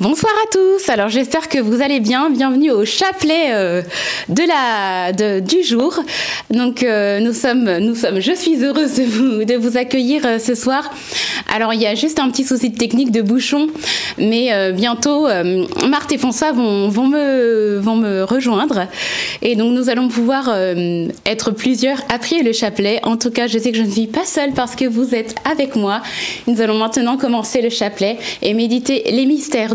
Bonsoir à tous. Alors j'espère que vous allez bien. Bienvenue au chapelet euh, de la de, du jour. Donc euh, nous sommes nous sommes. Je suis heureuse de vous de vous accueillir euh, ce soir. Alors il y a juste un petit souci de technique de bouchon, mais bientôt Marthe et François vont vont me vont me rejoindre et donc nous allons pouvoir être plusieurs à prier le chapelet. En tout cas, je sais que je ne suis pas seule parce que vous êtes avec moi. Nous allons maintenant commencer le chapelet et méditer les mystères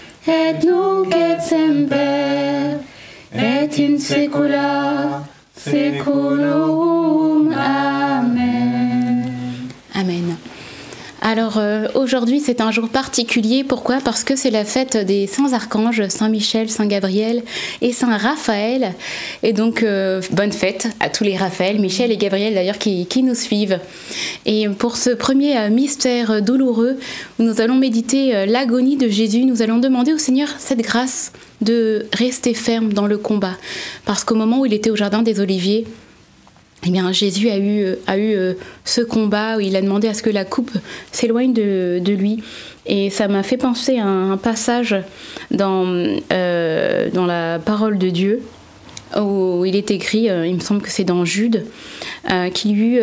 et nunc semper et in saecula saeculorum amen alors euh, aujourd'hui c'est un jour particulier, pourquoi? Parce que c'est la fête des saints archanges, Saint Michel, Saint Gabriel et Saint Raphaël. Et donc euh, bonne fête à tous les Raphaël, Michel et Gabriel d'ailleurs qui, qui nous suivent. Et pour ce premier euh, mystère douloureux où nous allons méditer l'agonie de Jésus, nous allons demander au Seigneur cette grâce de rester ferme dans le combat. Parce qu'au moment où il était au Jardin des Oliviers, eh bien, Jésus a eu, euh, ce combat où il a demandé à ce que la coupe s'éloigne de, lui. Et ça m'a fait penser à un passage dans, euh, la parole de Dieu où il est écrit, euh, il me semble que c'est dans Jude, qu'il y eut,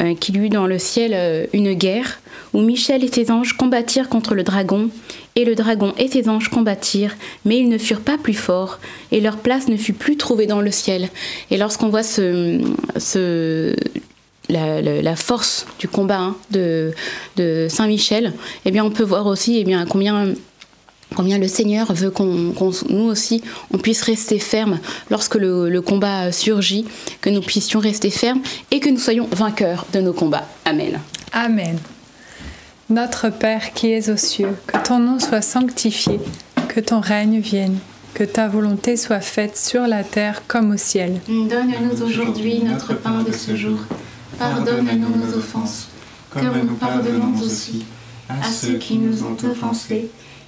euh, qu'il y eut dans le ciel euh, une guerre où Michel et ses anges combattirent contre le dragon, et le dragon et ses anges combattirent, mais ils ne furent pas plus forts, et leur place ne fut plus trouvée dans le ciel. Et lorsqu'on voit ce, ce, la force du combat hein, de, de Saint Michel, eh bien on peut voir aussi eh bien, combien combien le Seigneur veut qu'on, qu'on- nous aussi, on puisse rester ferme lorsque le, le combat surgit, que nous puissions rester fermes et que nous soyons vainqueurs de nos combats. Amen. Amen. Notre Père qui es aux cieux, que ton nom soit sanctifié, que ton règne vienne, que ta volonté soit faite sur la terre comme au ciel. Donne-nous aujourd'hui notre pain de ce jour. Pardonne-nous nos offenses, comme nous pardonnons aussi à ceux qui nous ont offensés.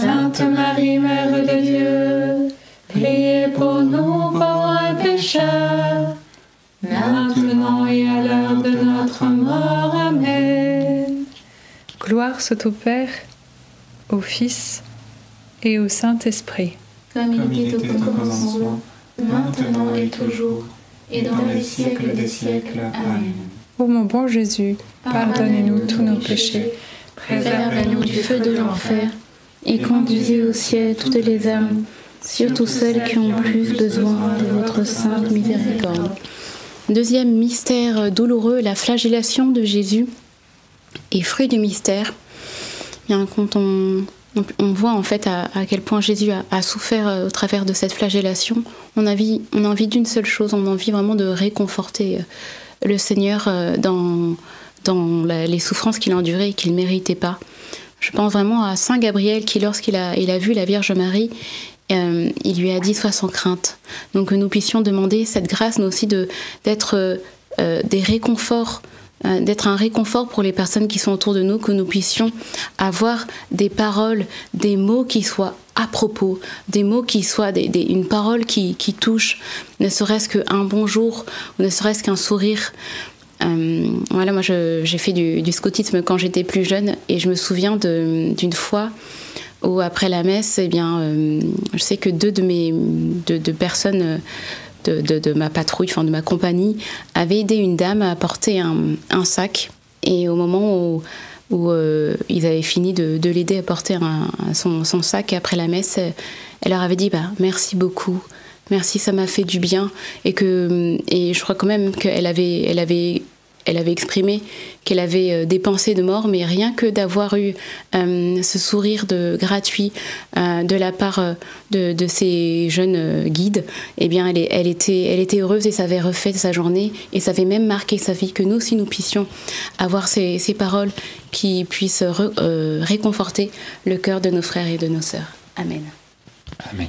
Sainte Marie, Mère de Dieu, priez pour nous pauvres pécheurs, maintenant et à l'heure de notre mort. Amen. Gloire soit au Père, au Fils et au Saint-Esprit. Comme il était au commencement, maintenant et toujours, et dans les siècles des siècles. Amen. Ô mon bon Jésus, pardonnez-nous tous nos péchés, Préservez-nous du feu de l'enfer et conduisez au ciel toutes les âmes, surtout celles qui ont plus besoin de votre sainte miséricorde. Deuxième mystère douloureux, la flagellation de Jésus. Et fruit du mystère, bien, quand on, on- voit en fait à, à quel point Jésus a, a souffert euh, au travers de cette flagellation, on a envie, on a envie d'une seule chose, on a envie vraiment de réconforter euh, le Seigneur euh, dans, dans les souffrances qu'il endurait et qu'il ne méritait pas. Je pense vraiment à Saint Gabriel qui, lorsqu'il a, il a vu la Vierge Marie, euh, il lui a dit Sois sans crainte. Donc que nous puissions demander cette grâce, nous aussi, de, d'être euh, des réconforts, euh, d'être un réconfort pour les personnes qui sont autour de nous, que nous puissions avoir des paroles, des mots qui soient à propos, des mots qui soient des, une parole qui, qui touche, ne serait-ce qu'un bonjour, ou ne serait-ce qu'un sourire. Euh, voilà, moi j'ai fait du, scoutisme quand j'étais plus jeune et je me souviens d'une fois où après la messe, eh bien, euh, je sais que deux de mes de, de personnes euh, de, ma patrouille, enfin de ma compagnie, avaient aidé une dame à porter un, sac et au moment où, euh, ils avaient fini de, de l'aider à porter son sac après la messe, elle leur avait dit bah, merci beaucoup. Merci, ça m'a fait du bien. Et, que, et je crois quand même qu'elle avait, elle avait, elle avait exprimé qu'elle avait euh, des pensées de mort, mais rien que d'avoir eu euh, ce sourire de gratuit euh, de la part de, de ces jeunes guides, eh bien, elle, elle était, elle était heureuse et ça avait refait sa journée et ça avait même marqué sa vie que nous aussi nous puissions avoir ces, ces paroles qui puissent réconforter le cœur de nos frères et de nos sœurs. Amen. Amen.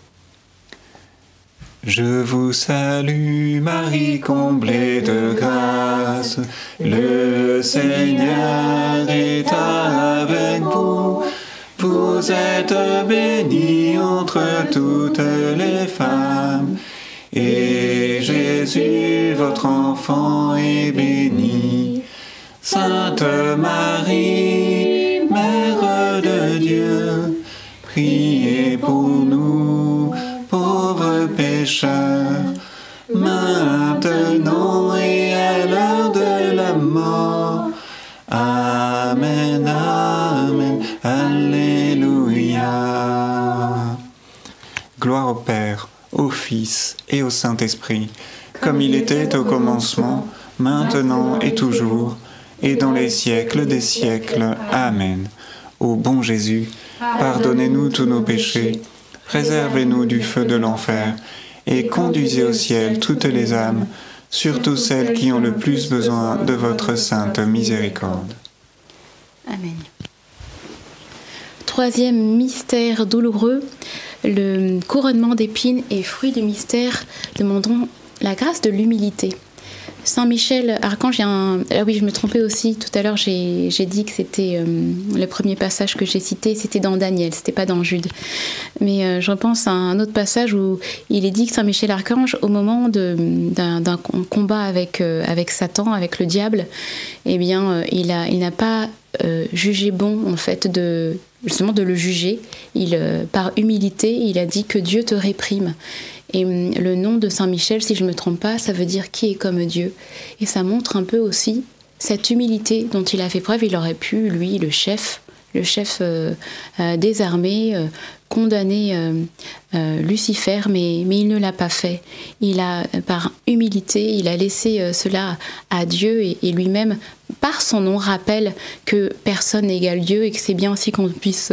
Je vous salue Marie, comblée de grâce. Le Seigneur est avec vous. Vous êtes bénie entre toutes les femmes. Et Jésus, votre enfant, est béni. Sainte Marie, maintenant et à l'heure de la mort. Amen, Amen, Alléluia. Gloire au Père, au Fils et au Saint-Esprit, comme il était au commencement, maintenant et toujours, et dans les siècles des siècles. Amen. Ô bon Jésus, pardonnez-nous tous nos péchés, préservez-nous du feu de l'enfer, et conduisez au ciel toutes les âmes, surtout celles qui ont le plus besoin de votre sainte miséricorde. Amen. Troisième mystère douloureux, le couronnement d'épines et fruit du mystère, demandons la grâce de l'humilité. Saint Michel Archange, il y a un... ah oui, je me trompais aussi. Tout à l'heure, j'ai dit que c'était euh, le premier passage que j'ai cité, c'était dans Daniel, c'était pas dans Jude. Mais euh, je repense à un autre passage où il est dit que Saint Michel Archange, au moment d'un combat avec, euh, avec Satan, avec le diable, eh bien, il n'a pas jugé bon, en fait, de justement de le juger. Par humilité, il a dit que Dieu te réprime. Et hum, le nom de Saint Michel, si je ne me trompe pas, ça veut dire qui est comme Dieu. Et ça montre un peu aussi cette humilité dont il a fait preuve. Il aurait pu, lui, le chef, le chef euh, euh, des armées, euh, condamné Lucifer, mais, mais il ne l'a pas fait. Il a, par humilité, il a laissé cela à Dieu et, et lui-même, par son nom, rappelle que personne n'égale Dieu et que c'est bien aussi qu'on puisse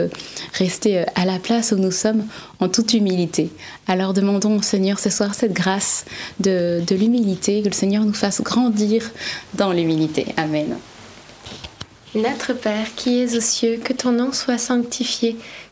rester à la place où nous sommes en toute humilité. Alors demandons au Seigneur ce soir cette grâce de, de l'humilité, que le Seigneur nous fasse grandir dans l'humilité. Amen. Notre Père qui es aux cieux, que ton nom soit sanctifié,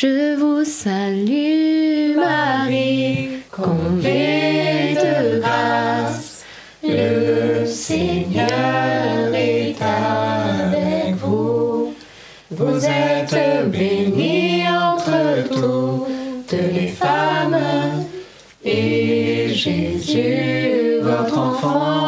Je vous salue Marie, comblée de grâce. Le Seigneur est avec vous. Vous êtes bénie entre toutes les femmes. Et Jésus, votre enfant,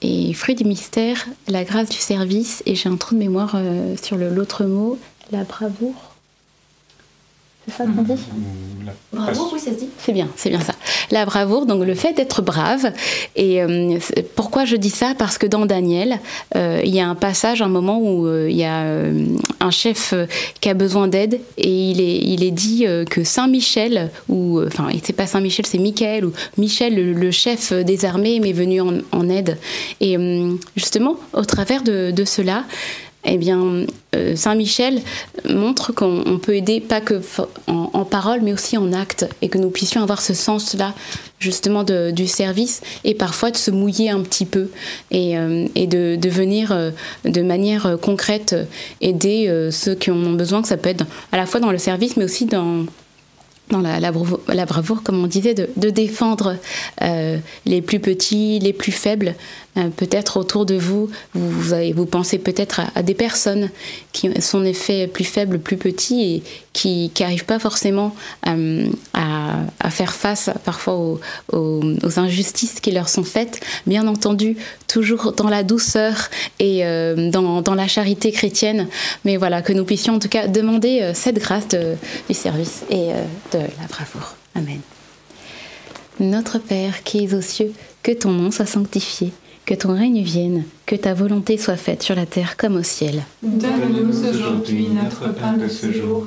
Et fruit du mystère, la grâce du service. Et j'ai un trou de mémoire euh, sur l'autre mot, la bravoure. C'est ça qu'on dit La Bravo, oui, ça se dit. C'est bien, c'est bien ça. La bravoure, donc le fait d'être brave. Et euh, pourquoi je dis ça? Parce que dans Daniel, euh, il y a un passage, un moment où il y a un chef qui a besoin d'aide et il est, dit que Saint Michel, ou enfin, c'est pas Saint Michel, c'est Michael ou Michel, le, chef des armées, m'est venu en, aide. Et justement, au travers de cela, eh bien, euh, Saint Michel montre qu'on peut aider pas que en, parole, mais aussi en acte, et que nous puissions avoir ce sens-là, justement, du service, et parfois de se mouiller un petit peu, et, euh, de, venir euh, de manière concrète aider ceux qui en ont besoin, que ça peut être à la fois dans le service, mais aussi dans dans la, bravoure, comme on disait, de, défendre les plus petits, les plus faibles, euh, peut-être autour de vous, vous, pensez peut-être à, des personnes qui sont en effet plus faibles, plus petits et qui n'arrivent pas forcément euh, à, faire face parfois aux, injustices qui leur sont faites. Bien entendu, toujours dans la douceur et euh, dans, la charité chrétienne. Mais voilà, que nous puissions en tout cas demander cette grâce du service et de la bravoure. Amen. Notre Père qui es aux cieux, que ton nom soit sanctifié que ton règne vienne, que ta volonté soit faite sur la terre comme au ciel. Donne-nous aujourd'hui notre pain de ce jour.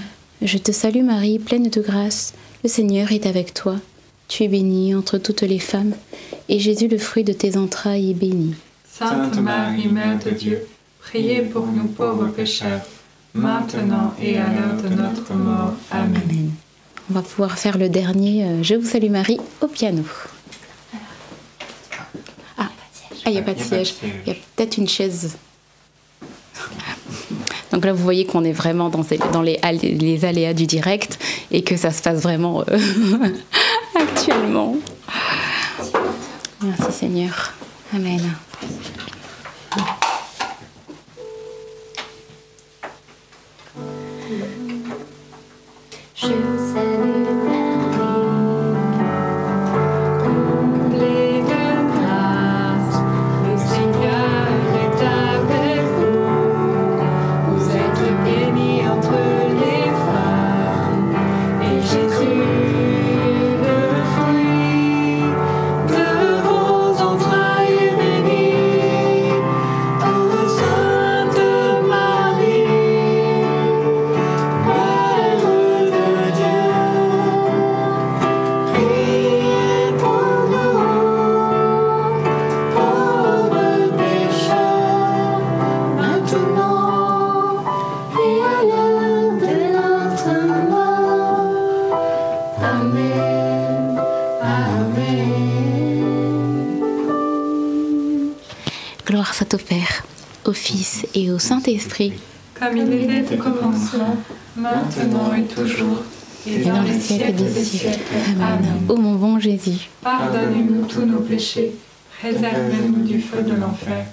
Je te salue Marie, pleine de grâce, le Seigneur est avec toi. Tu es bénie entre toutes les femmes, et Jésus, le fruit de tes entrailles, est béni. Sainte Marie, Mère de Dieu, priez pour nous pauvres pécheurs, maintenant et à l'heure de notre mort. Amen. On va pouvoir faire le dernier euh, Je vous salue Marie au piano. Ah, il n'y a pas de siège. Il y a peut-être une chaise. Donc là, vous voyez qu'on est vraiment dans, les, aléas du direct et que ça se passe vraiment euh, actuellement. Merci Seigneur. Amen. Je salue. Saint-Esprit. Comme il était au commencement, maintenant et toujours, et dans les siècles des siècles. Amen. Ô mon bon Jésus, Pardonnez-nous tous nos péchés, réservez-nous du feu de l'enfer,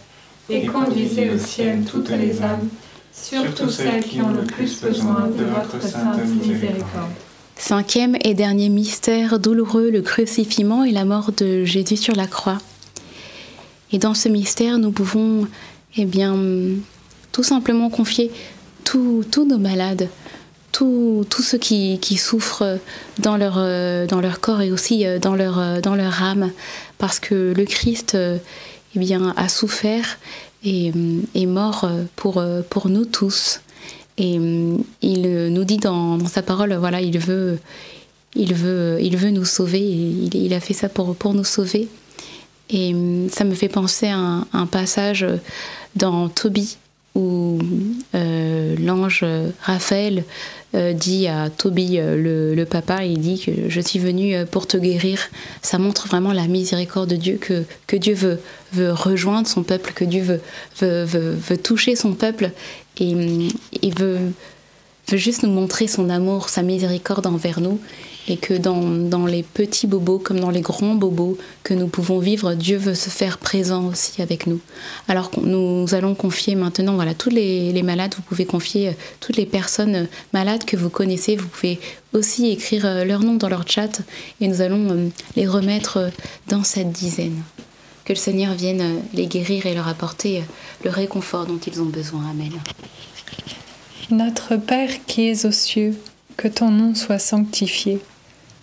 et conduisez au ciel toutes les âmes, surtout celles qui ont le plus besoin de votre sainte miséricorde. Cinquième et dernier mystère douloureux, le crucifixion et la mort de Jésus sur la croix. Et dans ce mystère, nous pouvons, eh bien, tout simplement confier tous nos malades, tous ceux qui, qui souffrent dans leur, euh, dans leur corps et aussi euh, dans leur, euh, dans leur âme, parce que le Christ eh bien, a souffert et est mort pour, pour nous tous. Et il nous dit dans, sa parole, voilà, il veut, il veut, il veut nous sauver. Il, il a fait ça pour, pour nous sauver. Et ça me fait penser à un passage dans Tobie où euh, l'ange Raphaël euh, dit à Tobie, euh, le, papa, il dit que je suis venu pour te guérir. Ça montre vraiment la miséricorde de Dieu, que, Dieu veut, rejoindre son peuple, que Dieu veut, toucher son peuple et il veut juste nous montrer son amour, sa miséricorde envers nous et que dans, les petits bobos comme dans les grands bobos que nous pouvons vivre, Dieu veut se faire présent aussi avec nous. Alors nous allons confier maintenant, voilà, tous les, les malades, vous pouvez confier euh, toutes les personnes euh, malades que vous connaissez, vous pouvez aussi écrire euh, leur nom dans leur chat et nous allons les remettre dans cette dizaine. Que le Seigneur vienne les guérir et leur apporter le réconfort dont ils ont besoin. Amen. Notre Père qui es aux cieux, que ton nom soit sanctifié,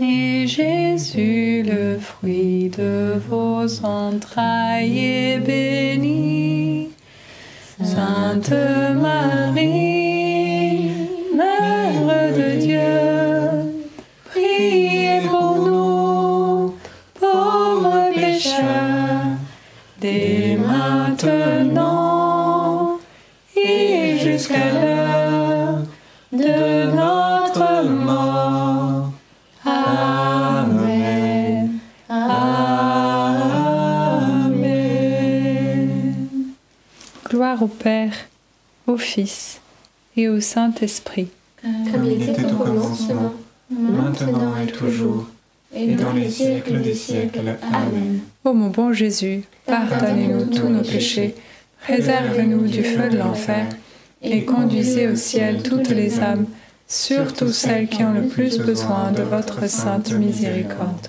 Et Jésus, le fruit de vos entrailles, est béni. Sainte Marie, Mère de Dieu, priez pour nous, pauvres pécheurs, dès maintenant et jusqu'à l'heure Père, au Fils et au Saint-Esprit. Comme il était au commencement, maintenant et toujours, et dans les siècles des siècles. Amen. Ô mon bon Jésus, pardonnez-nous tous nos péchés, préserve-nous du feu de l'enfer, et conduisez au ciel toutes les âmes, surtout celles qui ont le plus besoin de votre sainte miséricorde.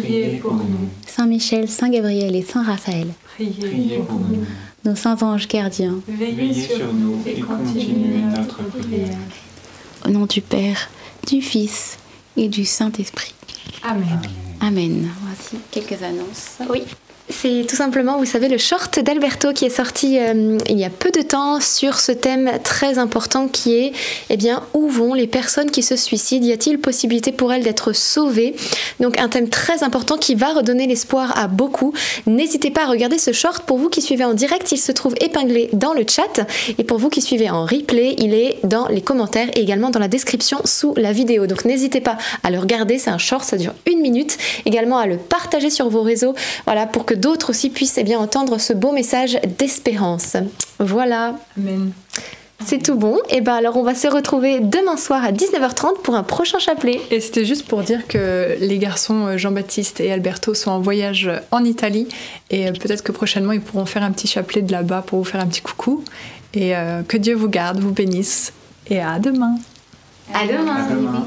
Priez pour nous. Saint Michel, Saint Gabriel et Saint Raphaël, Priez pour nous. nos saints anges gardiens, Veillez sur nous et continuez notre prière. au nom du Père, du Fils et du Saint-Esprit. Amen. Amen. Voici quelques annonces. Oui. C'est tout simplement, vous savez, le short d'Alberto qui est sorti euh, il y a peu de temps sur ce thème très important qui est, eh bien, où vont les personnes qui se suicident? Y a-t-il possibilité pour elles d'être sauvées? Donc un thème très important qui va redonner l'espoir à beaucoup. N'hésitez pas à regarder ce short. Pour vous qui suivez en direct, il se trouve épinglé dans le chat. Et pour vous qui suivez en replay, il est dans les commentaires et également dans la description sous la vidéo. Donc n'hésitez pas à le regarder, c'est un short, ça dure une minute. Également à le partager sur vos réseaux, voilà, d'autres aussi puissent eh bien, entendre ce beau message d'espérance. Voilà, Amen. c'est tout bon. Et ben alors on va se retrouver demain soir à 19h30 pour un prochain chapelet. Et c'était juste pour dire que les garçons euh, Jean-Baptiste et Alberto sont en voyage en Italie et euh, peut-être que prochainement ils pourront faire un petit chapelet de là-bas pour vous faire un petit coucou. Et euh, que Dieu vous garde, vous bénisse et à demain. À demain. À demain.